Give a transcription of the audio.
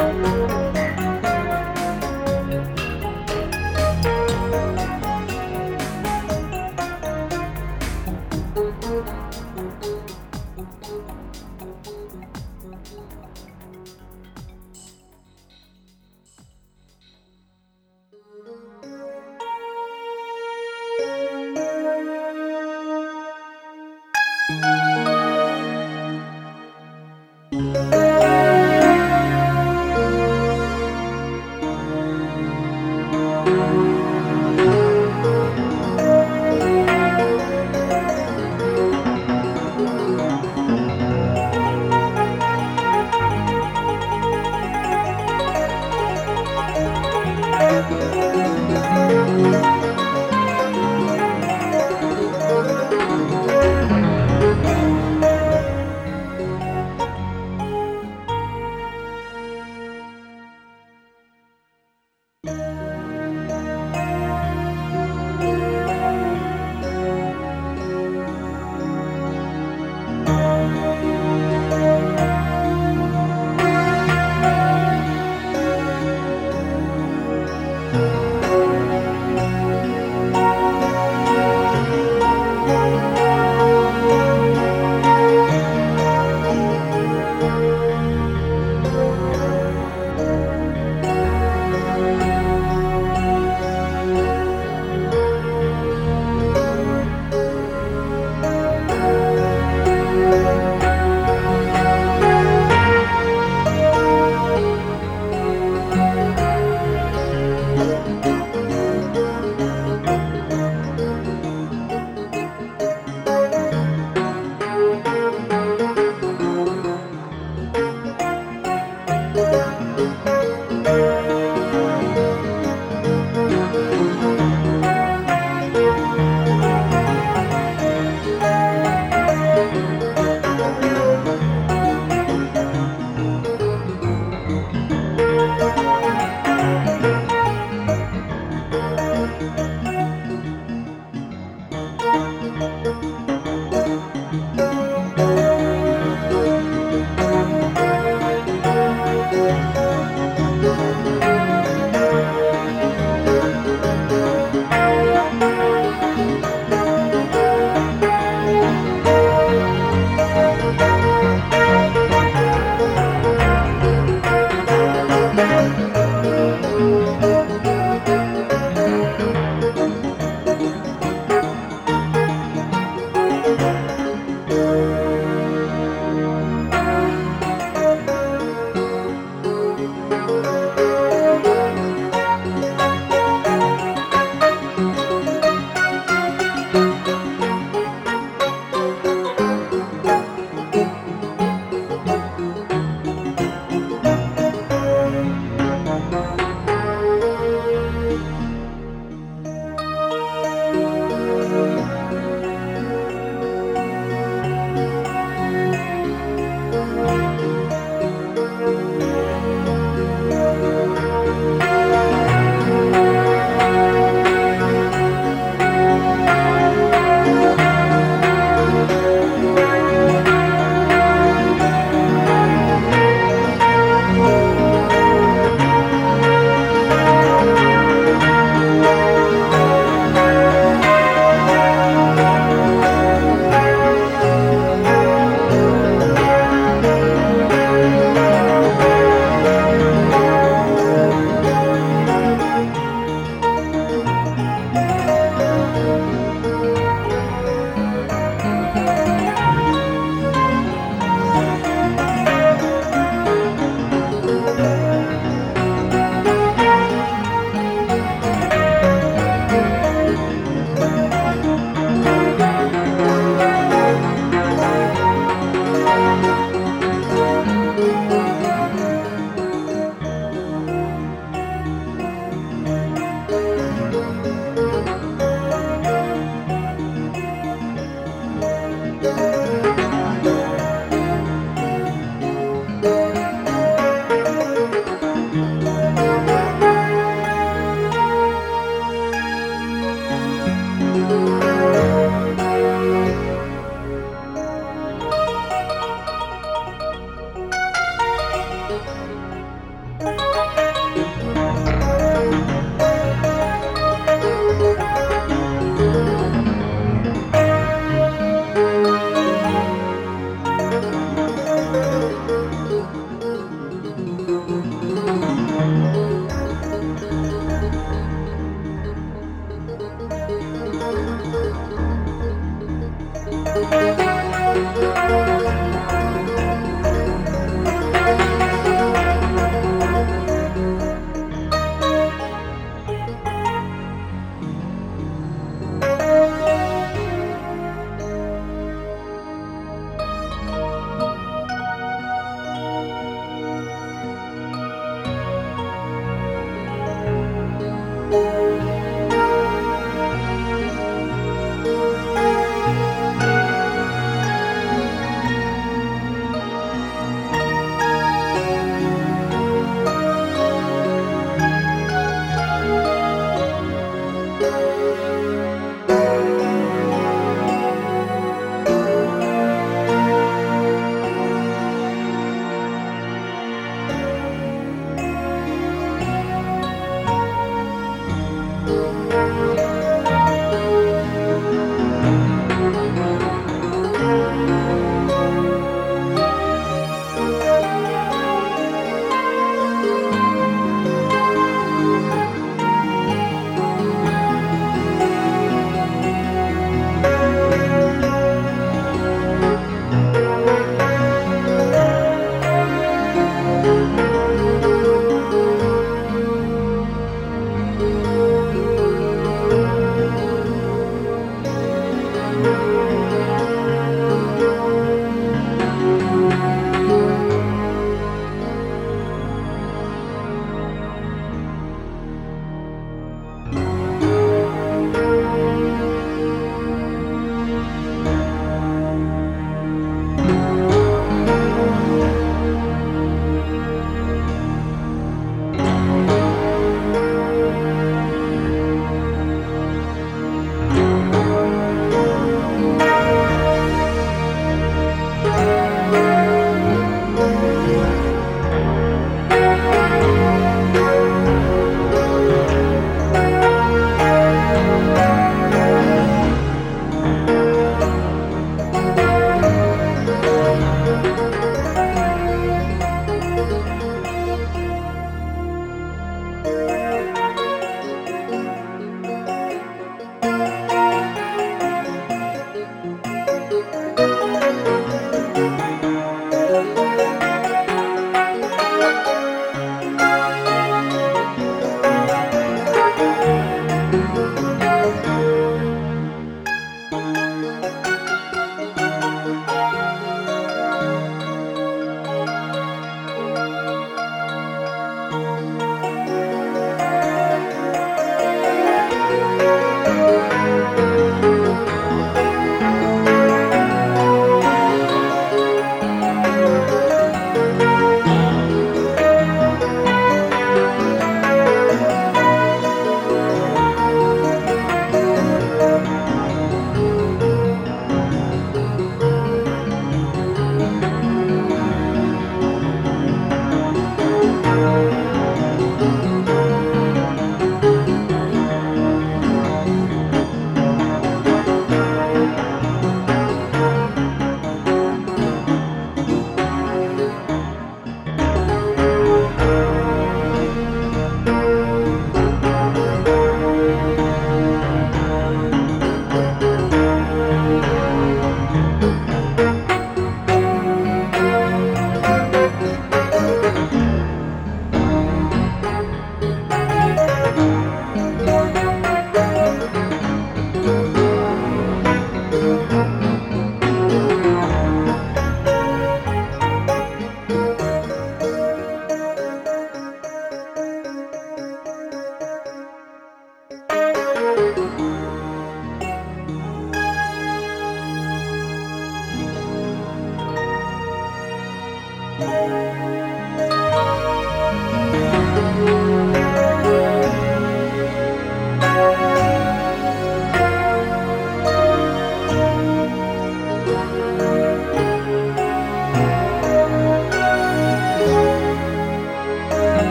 Bye.